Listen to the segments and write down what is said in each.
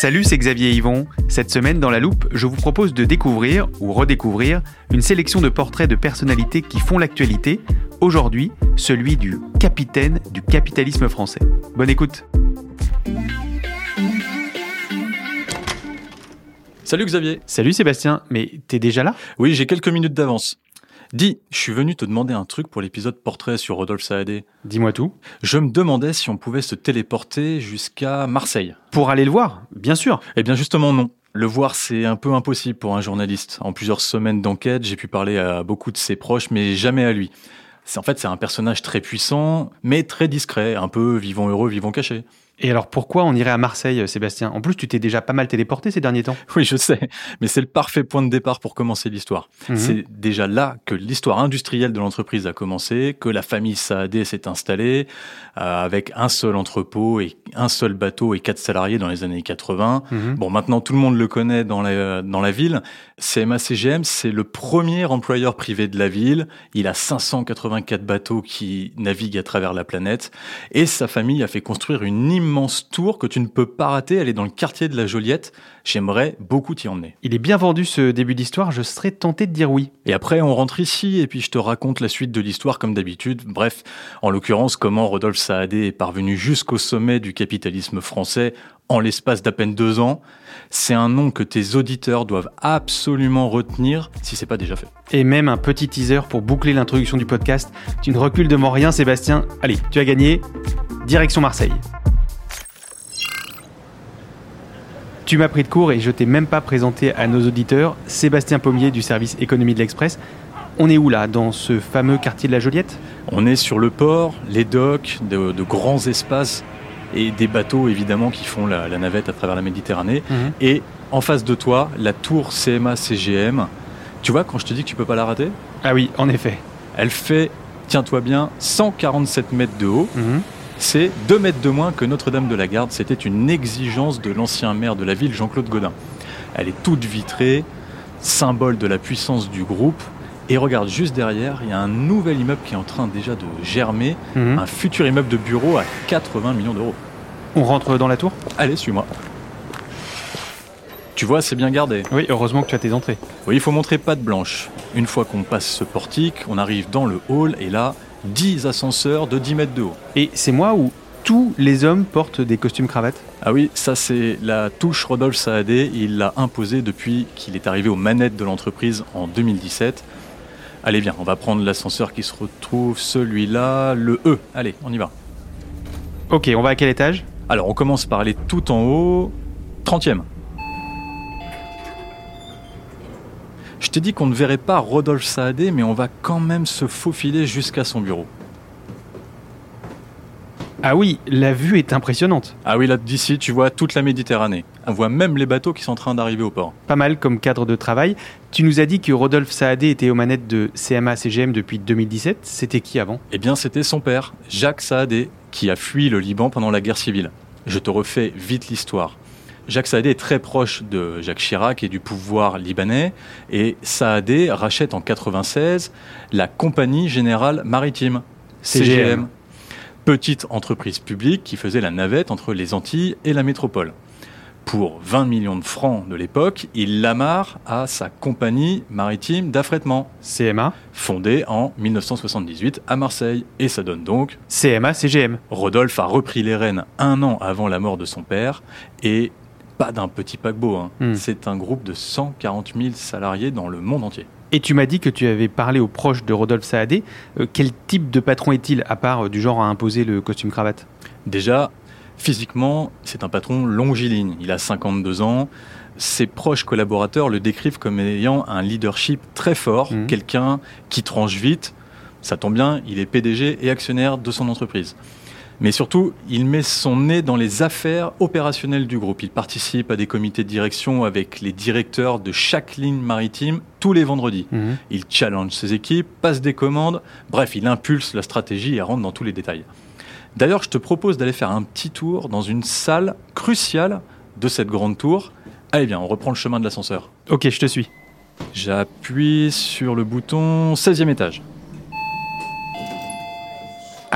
Salut, c'est Xavier Yvon. Cette semaine, dans la loupe, je vous propose de découvrir ou redécouvrir une sélection de portraits de personnalités qui font l'actualité. Aujourd'hui, celui du capitaine du capitalisme français. Bonne écoute. Salut Xavier. Salut Sébastien, mais t'es déjà là? Oui, j'ai quelques minutes d'avance. Dis, je suis venu te demander un truc pour l'épisode portrait sur Rodolphe Saadé. Dis-moi tout. Je me demandais si on pouvait se téléporter jusqu'à Marseille. Pour aller le voir, bien sûr. Eh bien justement non. Le voir, c'est un peu impossible pour un journaliste. En plusieurs semaines d'enquête, j'ai pu parler à beaucoup de ses proches, mais jamais à lui. En fait c'est un personnage très puissant, mais très discret, un peu vivant heureux, vivant caché. Et alors pourquoi on irait à Marseille, Sébastien? En plus, tu t'es déjà pas mal téléporté ces derniers temps. Oui, je sais, mais c'est le parfait point de départ pour commencer l'histoire. Mhm. C'est déjà là que l'histoire industrielle de l'entreprise a commencé, que la famille Saadé s'est installée euh, avec un seul entrepôt et un seul bateau et quatre salariés dans les années 80. Mhm. Bon, maintenant tout le monde le connaît dans la, dans la ville. CMA CGM, c'est le premier employeur privé de la ville. Il a 584 bateaux qui naviguent à travers la planète et sa famille a fait construire une immense tour que tu ne peux pas rater. Elle est dans le quartier de la Joliette. J'aimerais beaucoup t'y emmener. Il est bien vendu ce début d'histoire, je serais tenté de dire oui. Et après, on rentre ici et puis je te raconte la suite de l'histoire comme d'habitude. Bref, en l'occurrence, comment Rodolphe Saadé est parvenu jusqu'au sommet du capitalisme français en l'espace d'à peine deux ans. C'est un nom que tes auditeurs doivent absolument retenir si c'est pas déjà fait. Et même un petit teaser pour boucler l'introduction du podcast. Tu ne recules devant rien, Sébastien. Allez, tu as gagné. Direction Marseille. Tu m'as pris de court et je t'ai même pas présenté à nos auditeurs Sébastien Pommier du service économie de l'Express. On est où là Dans ce fameux quartier de la Joliette? On est sur le port, les docks, de, de grands espaces et des bateaux évidemment qui font la, la navette à travers la Méditerranée. Mhm. Et en face de toi, la tour CMA CGM. Tu vois, quand je te dis que tu peux pas la rater, Ah oui, en effet. elle fait, tiens-toi bien, 147 mètres de haut. Mhm. C'est 2 mètres de moins que Notre-Dame de la Garde. C'était une exigence de l'ancien maire de la ville, Jean-Claude Godin. Elle est toute vitrée, symbole de la puissance du groupe. Et regarde, juste derrière, il y a un nouvel immeuble qui est en train déjà de germer, Mhm. un futur immeuble de bureau à 80 millions d'euros. On rentre dans la tour? Allez, suis-moi. Tu vois, c'est bien gardé. Oui, heureusement que tu as tes entrées. Oui, il faut montrer patte blanche. Une fois qu'on passe ce portique, on arrive dans le hall et là, 10 ascenseurs de 10 mètres de haut. Et c'est moi où tous les hommes portent des costumes cravates Ah oui, ça c'est la touche Rodolphe Saadé. Il l'a imposée depuis qu'il est arrivé aux manettes de l'entreprise en 2017. Allez bien, on va prendre l'ascenseur qui se retrouve, celui-là, le E. Allez, on y va. Ok, on va à quel étage? Alors on commence par aller tout en haut, 30e. T'ai dit qu'on ne verrait pas Rodolphe Saadé, mais on va quand même se faufiler jusqu'à son bureau. Ah oui, la vue est impressionnante. Ah oui, là d'ici, tu vois toute la Méditerranée. On voit même les bateaux qui sont en train d'arriver au port. Pas mal comme cadre de travail. Tu nous as dit que Rodolphe Saadé était aux manettes de CMA CGM depuis 2017. C'était qui avant? Eh bien, c'était son père, Jacques Saadé, qui a fui le Liban pendant la guerre civile. Je te refais vite l'histoire. Jacques Saadé est très proche de Jacques Chirac et du pouvoir libanais, et Saadé rachète en 96 la Compagnie Générale Maritime, CGM. petite entreprise publique qui faisait la navette entre les Antilles et la métropole. Pour 20 millions de francs de l'époque, il l'amarre à sa compagnie maritime d'affrètement, CMA fondée en 1978 à Marseille. Et ça donne donc CMA, CGM. Rodolphe a repris les rênes un an avant la mort de son père et pas d'un petit paquebot. hein. Hmm. C'est un groupe de 140 000 salariés dans le monde entier. Et tu m'as dit que tu avais parlé aux proches de Rodolphe Saadé. Euh, quel type de patron est-il, à part euh, du genre à imposer le costume cravate? Déjà, physiquement, c'est un patron longiligne. Il a 52 ans. Ses proches collaborateurs le décrivent comme ayant un leadership très fort, Mhm. quelqu'un qui tranche vite. Ça tombe bien, il est PDG et actionnaire de son entreprise. Mais surtout, il met son nez dans les affaires opérationnelles du groupe. Il participe à des comités de direction avec les directeurs de chaque ligne maritime tous les vendredis. Mhm. Il challenge ses équipes, passe des commandes, bref, il impulse la stratégie et rentre dans tous les détails. D'ailleurs, je te propose d'aller faire un petit tour dans une salle cruciale de cette grande tour. Allez bien, on reprend le chemin de l'ascenseur. Ok, je te suis. J'appuie sur le bouton 16e étage.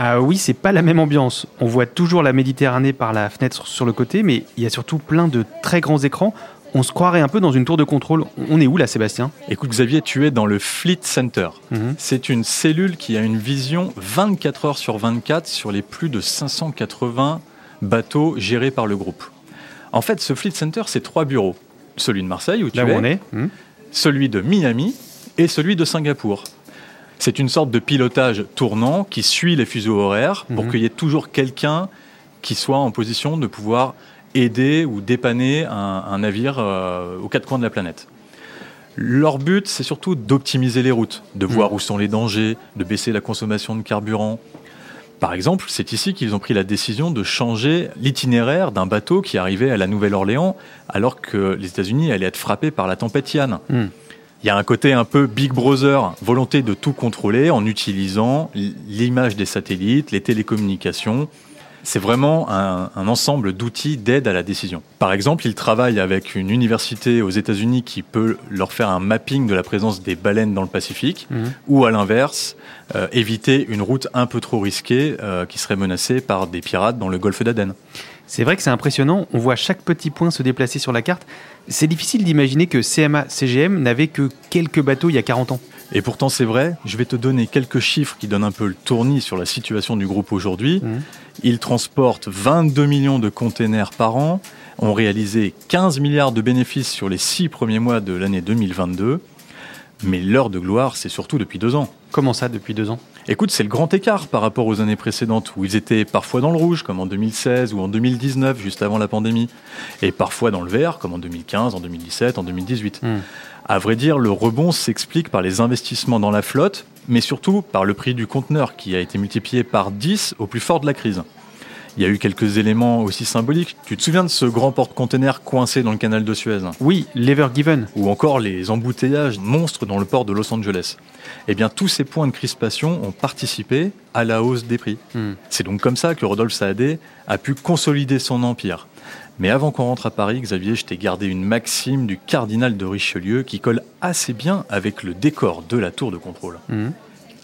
Ah oui, c'est pas la même ambiance. On voit toujours la Méditerranée par la fenêtre sur le côté, mais il y a surtout plein de très grands écrans. On se croirait un peu dans une tour de contrôle. On est où là, Sébastien? Écoute Xavier, tu es dans le Fleet Center. Mhm. C'est une cellule qui a une vision 24 heures sur 24 sur les plus de 580 bateaux gérés par le groupe. En fait, ce Fleet Center, c'est trois bureaux. Celui de Marseille, où tu Là où es, on est Mhm. celui de Miami et celui de Singapour. C'est une sorte de pilotage tournant qui suit les fuseaux horaires pour Mhm. qu'il y ait toujours quelqu'un qui soit en position de pouvoir aider ou dépanner un, un navire euh, aux quatre coins de la planète. Leur but, c'est surtout d'optimiser les routes, de voir où sont les dangers, de baisser la consommation de carburant. Par exemple, c'est ici qu'ils ont pris la décision de changer l'itinéraire d'un bateau qui arrivait à la Nouvelle-Orléans alors que les États-Unis allaient être frappés par la tempête Yann. Hmm. Il y a un côté un peu Big Brother, volonté de tout contrôler en utilisant l'image des satellites, les télécommunications. C'est vraiment un, un ensemble d'outils d'aide à la décision. Par exemple, ils travaillent avec une université aux États-Unis qui peut leur faire un mapping de la présence des baleines dans le Pacifique, Mhm. ou à l'inverse, euh, éviter une route un peu trop risquée euh, qui serait menacée par des pirates dans le golfe d'Aden. C'est vrai que c'est impressionnant. On voit chaque petit point se déplacer sur la carte. C'est difficile d'imaginer que CMA CGM n'avait que quelques bateaux il y a 40 ans. Et pourtant, c'est vrai, je vais te donner quelques chiffres qui donnent un peu le tournis sur la situation du groupe aujourd'hui. Mhm. Ils transportent 22 millions de containers par an, ont réalisé 15 milliards de bénéfices sur les six premiers mois de l'année 2022. Mais l'heure de gloire, c'est surtout depuis deux ans. Comment ça, depuis deux ans? Écoute, c'est le grand écart par rapport aux années précédentes où ils étaient parfois dans le rouge, comme en 2016 ou en 2019, juste avant la pandémie, et parfois dans le vert, comme en 2015, en 2017, en 2018. Hmm. À vrai dire, le rebond s'explique par les investissements dans la flotte, mais surtout par le prix du conteneur qui a été multiplié par 10 au plus fort de la crise. Il y a eu quelques éléments aussi symboliques. Tu te souviens de ce grand porte-container coincé dans le canal de Suez? Oui, l'Ever Given. ou encore les embouteillages monstres dans le port de Los Angeles. Eh bien, tous ces points de crispation ont participé à la hausse des prix. Hmm. C'est donc comme ça que Rodolphe Saadé a pu consolider son empire. Mais avant qu'on rentre à Paris, Xavier, je t'ai gardé une maxime du cardinal de Richelieu qui colle assez bien avec le décor de la tour de contrôle. Mhm.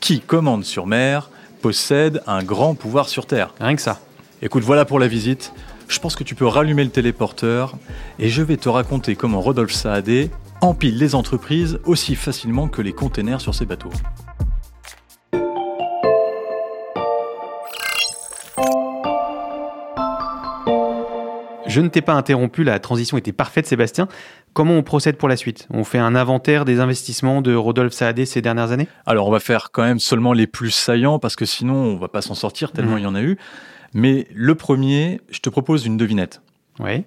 Qui commande sur mer possède un grand pouvoir sur terre. Rien que ça. Écoute, voilà pour la visite. Je pense que tu peux rallumer le téléporteur et je vais te raconter comment Rodolphe Saadé empile les entreprises aussi facilement que les containers sur ses bateaux. Je ne t'ai pas interrompu, la transition était parfaite, Sébastien. Comment on procède pour la suite? On fait un inventaire des investissements de Rodolphe Saadé ces dernières années? Alors on va faire quand même seulement les plus saillants parce que sinon on va pas s'en sortir tellement Mhm. il y en a eu. Mais le premier, je te propose une devinette. Oui,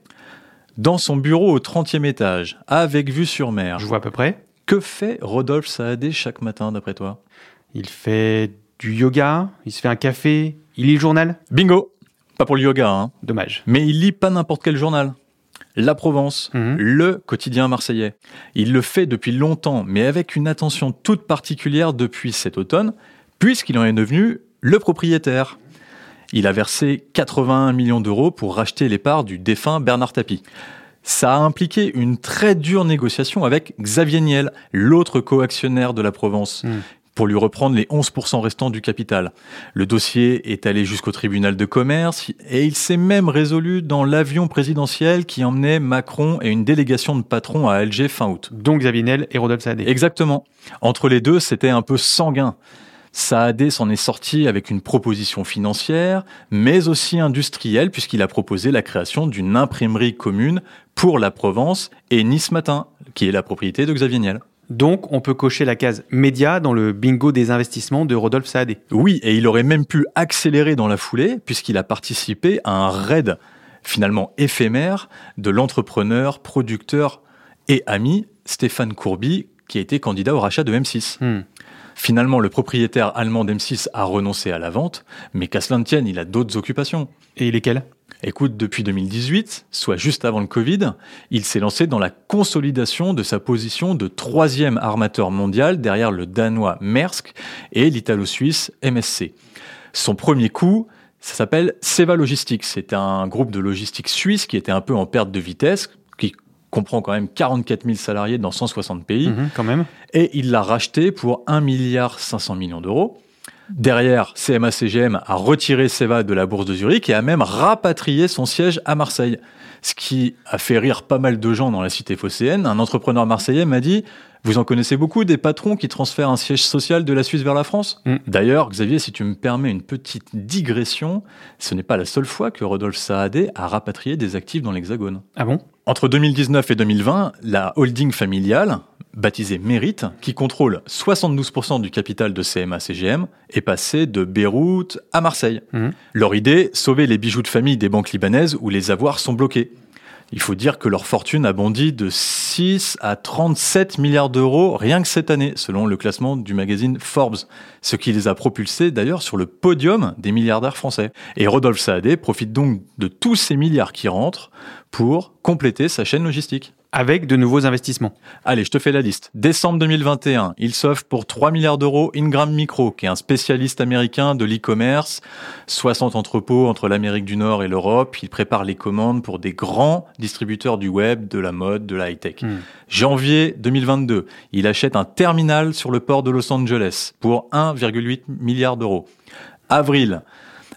Dans son bureau au 30e étage, avec vue sur mer, je vois à peu près. que fait Rodolphe Saadé chaque matin d'après toi? Il fait du yoga, il se fait un café, il lit le journal? Bingo Pas pour le yoga, hein. Dommage. Mais il lit pas n'importe quel journal. La Provence, Mhm. le quotidien marseillais. Il le fait depuis longtemps, mais avec une attention toute particulière depuis cet automne, puisqu'il en est devenu le propriétaire. Il a versé 81 millions d'euros pour racheter les parts du défunt Bernard Tapie. Ça a impliqué une très dure négociation avec Xavier Niel, l'autre coactionnaire de la Provence, Mhm. pour lui reprendre les 11% restants du capital. Le dossier est allé jusqu'au tribunal de commerce et il s'est même résolu dans l'avion présidentiel qui emmenait Macron et une délégation de patrons à Alger fin août. Donc Xavier Niel et Rodolphe Saadé. Exactement. Entre les deux, c'était un peu sanguin. Saadé s'en est sorti avec une proposition financière, mais aussi industrielle, puisqu'il a proposé la création d'une imprimerie commune pour la Provence et Nice Matin, qui est la propriété de Xavier Niel. Donc, on peut cocher la case média dans le bingo des investissements de Rodolphe Saadé. Oui, et il aurait même pu accélérer dans la foulée, puisqu'il a participé à un raid finalement éphémère de l'entrepreneur, producteur et ami Stéphane Courby, qui a été candidat au rachat de M6. Hmm. Finalement, le propriétaire allemand d'M6 a renoncé à la vente, mais qu'à cela ne tienne, il a d'autres occupations. Et lesquelles Écoute, depuis 2018, soit juste avant le Covid, il s'est lancé dans la consolidation de sa position de troisième armateur mondial derrière le danois Maersk et l'italo-suisse MSC. Son premier coup, ça s'appelle Seva Logistics. C'est un groupe de logistique suisse qui était un peu en perte de vitesse, qui comprend quand même 44 000 salariés dans 160 pays. Mhm, quand même. Et il l'a racheté pour 1 milliard 500 millions d'euros. Derrière, CMA-CGM a retiré Seva de la bourse de Zurich et a même rapatrié son siège à Marseille. Ce qui a fait rire pas mal de gens dans la cité phocéenne. Un entrepreneur marseillais m'a dit Vous en connaissez beaucoup des patrons qui transfèrent un siège social de la Suisse vers la France Mm. D'ailleurs, Xavier, si tu me permets une petite digression, ce n'est pas la seule fois que Rodolphe Saadé a rapatrié des actifs dans l'Hexagone. Ah bon? Entre 2019 et 2020, la holding familiale, baptisée Mérite, qui contrôle 72% du capital de CMA-CGM, est passée de Beyrouth à Marseille. Mhm. Leur idée, sauver les bijoux de famille des banques libanaises où les avoirs sont bloqués. Il faut dire que leur fortune a bondi de 6 à 37 milliards d'euros rien que cette année, selon le classement du magazine Forbes, ce qui les a propulsés d'ailleurs sur le podium des milliardaires français. Et Rodolphe Saadé profite donc de tous ces milliards qui rentrent pour compléter sa chaîne logistique. Avec de nouveaux investissements. Allez, je te fais la liste. Décembre 2021, il s'offre pour 3 milliards d'euros Ingram Micro, qui est un spécialiste américain de l'e-commerce. 60 entrepôts entre l'Amérique du Nord et l'Europe. Il prépare les commandes pour des grands distributeurs du web, de la mode, de la high-tech. Hmm. Janvier 2022, il achète un terminal sur le port de Los Angeles pour 1,8 milliard d'euros. Avril,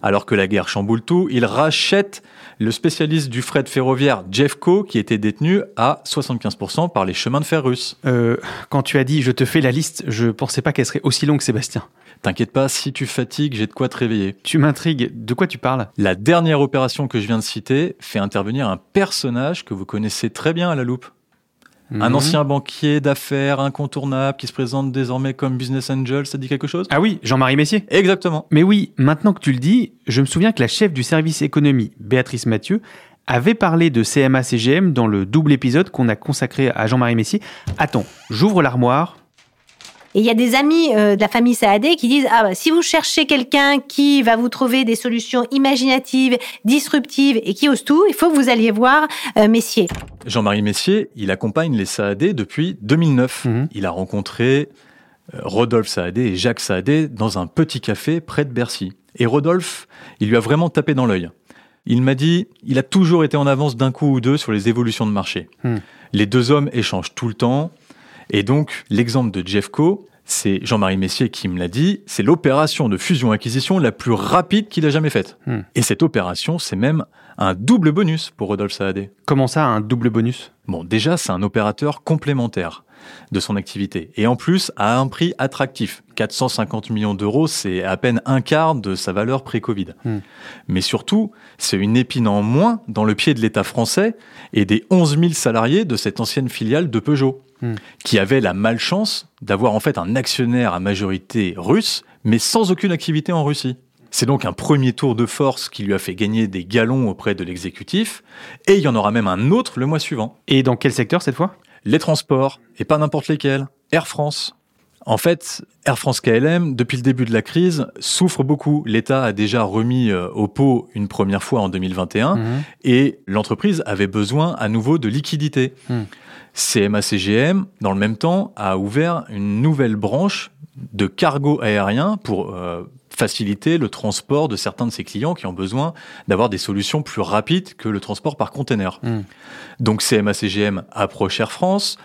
alors que la guerre chamboule tout, il rachète le spécialiste du fret ferroviaire Jeffco, qui était détenu à 75% par les chemins de fer russes. Euh, quand tu as dit je te fais la liste, je pensais pas qu'elle serait aussi longue, Sébastien. T'inquiète pas, si tu fatigues, j'ai de quoi te réveiller. Tu m'intrigues. De quoi tu parles? La dernière opération que je viens de citer fait intervenir un personnage que vous connaissez très bien à la loupe. Un Mhm. ancien banquier d'affaires incontournable qui se présente désormais comme business angel, ça dit quelque chose? Ah oui, Jean-Marie Messier. Exactement. Mais oui, maintenant que tu le dis, je me souviens que la chef du service économie, Béatrice Mathieu, avait parlé de CMA-CGM dans le double épisode qu'on a consacré à Jean-Marie Messier. Attends, j'ouvre l'armoire. Et il y a des amis euh, de la famille Saadé qui disent ah bah, si vous cherchez quelqu'un qui va vous trouver des solutions imaginatives, disruptives et qui ose tout, il faut que vous alliez voir euh, Messier. Jean-Marie Messier, il accompagne les Saadé depuis 2009. Mhm. Il a rencontré euh, Rodolphe Saadé et Jacques Saadé dans un petit café près de Bercy. Et Rodolphe, il lui a vraiment tapé dans l'œil. Il m'a dit, il a toujours été en avance d'un coup ou deux sur les évolutions de marché. Hmm. Les deux hommes échangent tout le temps. Et donc, l'exemple de Jeffco, c'est Jean-Marie Messier qui me l'a dit, c'est l'opération de fusion-acquisition la plus rapide qu'il a jamais faite. Hmm. Et cette opération, c'est même un double bonus pour Rodolphe Saadé. Comment ça, un double bonus? Bon, déjà, c'est un opérateur complémentaire de son activité. Et en plus, à un prix attractif. 450 millions d'euros, c'est à peine un quart de sa valeur pré-Covid. Hmm. Mais surtout, c'est une épine en moins dans le pied de l'État français et des 11 000 salariés de cette ancienne filiale de Peugeot, Hmm. qui avait la malchance d'avoir en fait un actionnaire à majorité russe, mais sans aucune activité en Russie. C'est donc un premier tour de force qui lui a fait gagner des galons auprès de l'exécutif, et il y en aura même un autre le mois suivant. Et dans quel secteur cette fois? Les transports, et pas n'importe lesquels. Air France. En fait, Air France KLM, depuis le début de la crise, souffre beaucoup. L'État a déjà remis euh, au pot une première fois en 2021 Mhm. et l'entreprise avait besoin à nouveau de liquidité. Hmm. CMA-CGM, dans le même temps, a ouvert une nouvelle branche de cargo aérien pour euh, faciliter le transport de certains de ses clients qui ont besoin d'avoir des solutions plus rapides que le transport par container. Hmm. Donc CMA-CGM approche Air France,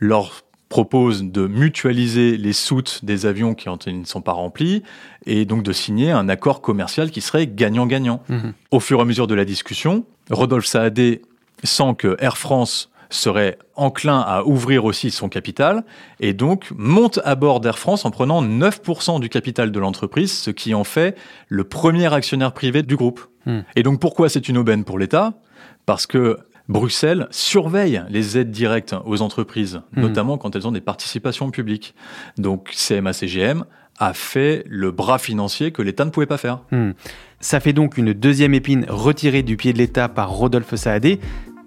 leur propose de mutualiser les soutes des avions qui ne sont pas remplis et donc de signer un accord commercial qui serait gagnant-gagnant. Mhm. Au fur et à mesure de la discussion, Rodolphe Saadé sent que Air France serait enclin à ouvrir aussi son capital et donc monte à bord d'Air France en prenant 9% du capital de l'entreprise, ce qui en fait le premier actionnaire privé du groupe. Hmm. Et donc pourquoi c'est une aubaine pour l'État? Parce que Bruxelles surveille les aides directes aux entreprises, Hmm. notamment quand elles ont des participations publiques. Donc CMA-CGM a fait le bras financier que l'État ne pouvait pas faire. Hmm. Ça fait donc une deuxième épine retirée du pied de l'État par Rodolphe Saadé,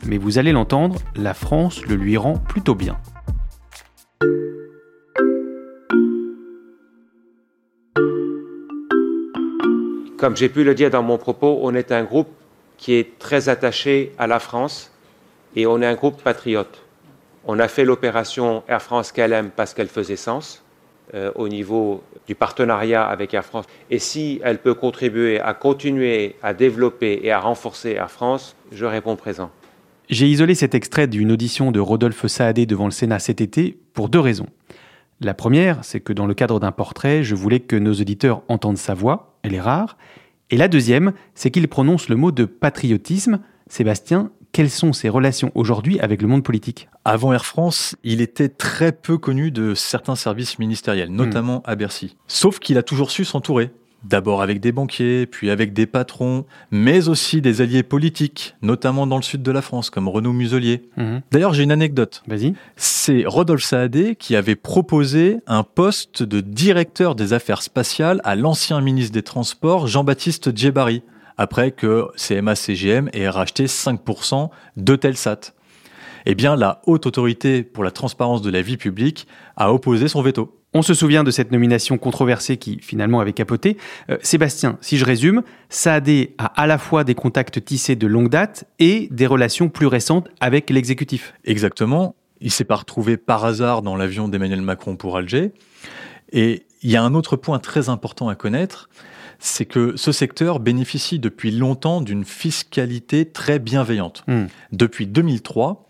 mais vous allez l'entendre, la France le lui rend plutôt bien. Comme j'ai pu le dire dans mon propos, on est un groupe qui est très attaché à la France et on est un groupe patriote. On a fait l'opération Air France KLM parce qu'elle faisait sens euh, au niveau du partenariat avec Air France. Et si elle peut contribuer à continuer à développer et à renforcer Air France, je réponds présent. J'ai isolé cet extrait d'une audition de Rodolphe Saadé devant le Sénat cet été pour deux raisons. La première, c'est que dans le cadre d'un portrait, je voulais que nos auditeurs entendent sa voix, elle est rare. Et la deuxième, c'est qu'il prononce le mot de patriotisme. Sébastien, quelles sont ses relations aujourd'hui avec le monde politique Avant Air France, il était très peu connu de certains services ministériels, notamment à Bercy. Sauf qu'il a toujours su s'entourer. D'abord avec des banquiers, puis avec des patrons, mais aussi des alliés politiques, notamment dans le sud de la France, comme Renaud Muselier. D'ailleurs, j'ai une anecdote. Vas-y. C'est Rodolphe Saadé qui avait proposé un poste de directeur des affaires spatiales à l'ancien ministre des Transports, Jean-Baptiste Djebari, après que CMA-CGM ait racheté 5% de Telsat. Eh bien, la haute autorité pour la transparence de la vie publique a opposé son veto. On se souvient de cette nomination controversée qui finalement avait capoté. Euh, Sébastien, si je résume, Saadé a à la fois des contacts tissés de longue date et des relations plus récentes avec l'exécutif. Exactement. Il s'est pas retrouvé par hasard dans l'avion d'Emmanuel Macron pour Alger. Et il y a un autre point très important à connaître, c'est que ce secteur bénéficie depuis longtemps d'une fiscalité très bienveillante. Hmm. Depuis 2003,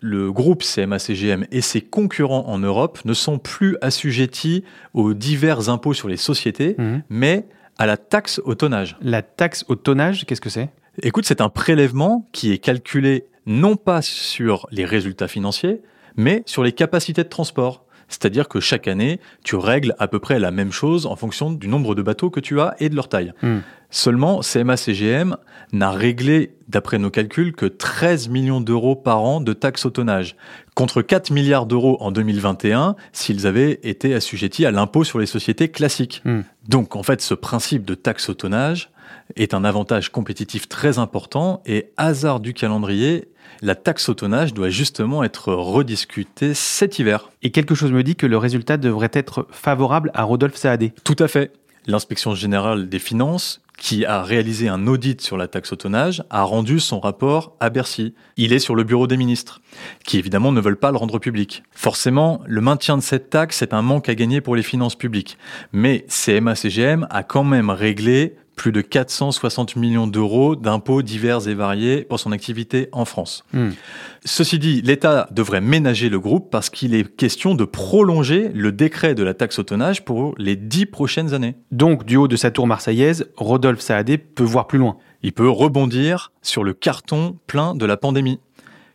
le groupe CMA-CGM et ses concurrents en Europe ne sont plus assujettis aux divers impôts sur les sociétés, Mhm. mais à la taxe au tonnage. La taxe au tonnage, qu'est-ce que c'est? Écoute, c'est un prélèvement qui est calculé non pas sur les résultats financiers, mais sur les capacités de transport. C'est-à-dire que chaque année, tu règles à peu près la même chose en fonction du nombre de bateaux que tu as et de leur taille. Hmm. Seulement, CMA-CGM n'a réglé, d'après nos calculs, que 13 millions d'euros par an de taxes au tonnage, contre 4 milliards d'euros en 2021 s'ils avaient été assujettis à l'impôt sur les sociétés classiques. Hmm. Donc, en fait, ce principe de taxe au tonnage est un avantage compétitif très important et hasard du calendrier, la taxe au tonnage doit justement être rediscutée cet hiver. Et quelque chose me dit que le résultat devrait être favorable à Rodolphe Saadé. Tout à fait. L'inspection générale des finances, qui a réalisé un audit sur la taxe au tonnage, a rendu son rapport à Bercy. Il est sur le bureau des ministres, qui évidemment ne veulent pas le rendre public. Forcément, le maintien de cette taxe est un manque à gagner pour les finances publiques. Mais CMA-CGM a quand même réglé plus de 460 millions d'euros d'impôts divers et variés pour son activité en France. Hmm. Ceci dit, l'État devrait ménager le groupe parce qu'il est question de prolonger le décret de la taxe au tonnage pour les dix prochaines années. Donc, du haut de sa tour marseillaise, Rodolphe Saadé peut voir plus loin. Il peut rebondir sur le carton plein de la pandémie.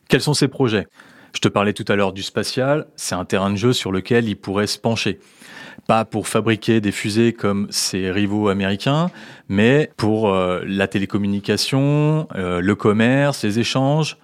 Quels sont ses projets? Je te parlais tout à l'heure du spatial, c'est un terrain de jeu sur lequel il pourrait se pencher. Pas pour fabriquer des fusées comme ses rivaux américains, mais pour euh, la télécommunication, euh, le commerce, les échanges,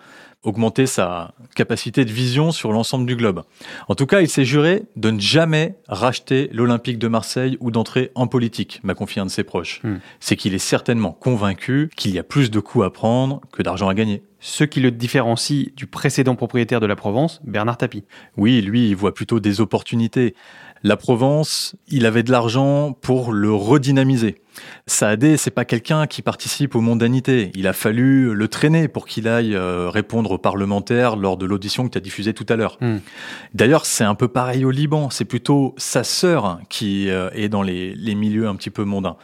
augmenter sa capacité de vision sur l'ensemble du globe. En tout cas, il s'est juré de ne jamais racheter l'Olympique de Marseille ou d'entrer en politique, m'a confié un de ses proches. Hmm. C'est qu'il est certainement convaincu qu'il y a plus de coups à prendre que d'argent à gagner. Ce qui le différencie du précédent propriétaire de la Provence, Bernard Tapie. Oui, lui, il voit plutôt des opportunités. La Provence, il avait de l'argent pour le redynamiser. Saadé, c'est pas quelqu'un qui participe aux mondanités. Il a fallu le traîner pour qu'il aille euh, répondre aux parlementaires lors de l'audition que tu as diffusée tout à l'heure. Hmm. D'ailleurs, c'est un peu pareil au Liban. C'est plutôt sa sœur qui euh, est dans les, les milieux un petit peu mondains.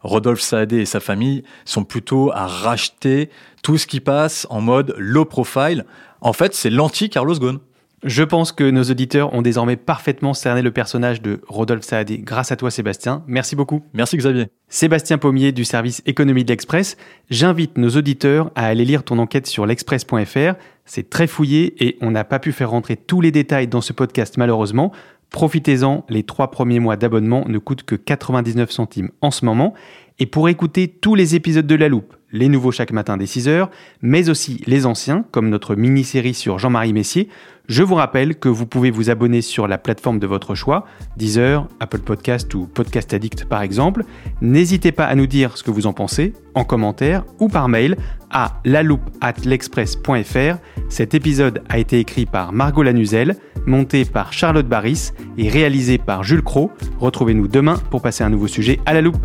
Rodolphe Saadé et sa famille sont plutôt à racheter tout ce qui passe en mode low profile. En fait, c'est l'anti-Carlos Ghosn. Je pense que nos auditeurs ont désormais parfaitement cerné le personnage de Rodolphe Saadé grâce à toi Sébastien. Merci beaucoup. Merci Xavier. Sébastien Pommier du service économie de l'Express. J'invite nos auditeurs à aller lire ton enquête sur l'express.fr. C'est très fouillé et on n'a pas pu faire rentrer tous les détails dans ce podcast malheureusement. Profitez-en, les trois premiers mois d'abonnement ne coûtent que 99 centimes en ce moment. Et pour écouter tous les épisodes de La Loupe, les nouveaux chaque matin dès 6h, mais aussi les anciens, comme notre mini-série sur Jean-Marie Messier, je vous rappelle que vous pouvez vous abonner sur la plateforme de votre choix, Deezer, Apple Podcast ou Podcast Addict par exemple. N'hésitez pas à nous dire ce que vous en pensez en commentaire ou par mail à l'express.fr. Cet épisode a été écrit par Margot Lanuzel, monté par Charlotte Barris et réalisé par Jules Cro. Retrouvez-nous demain pour passer un nouveau sujet à la loupe.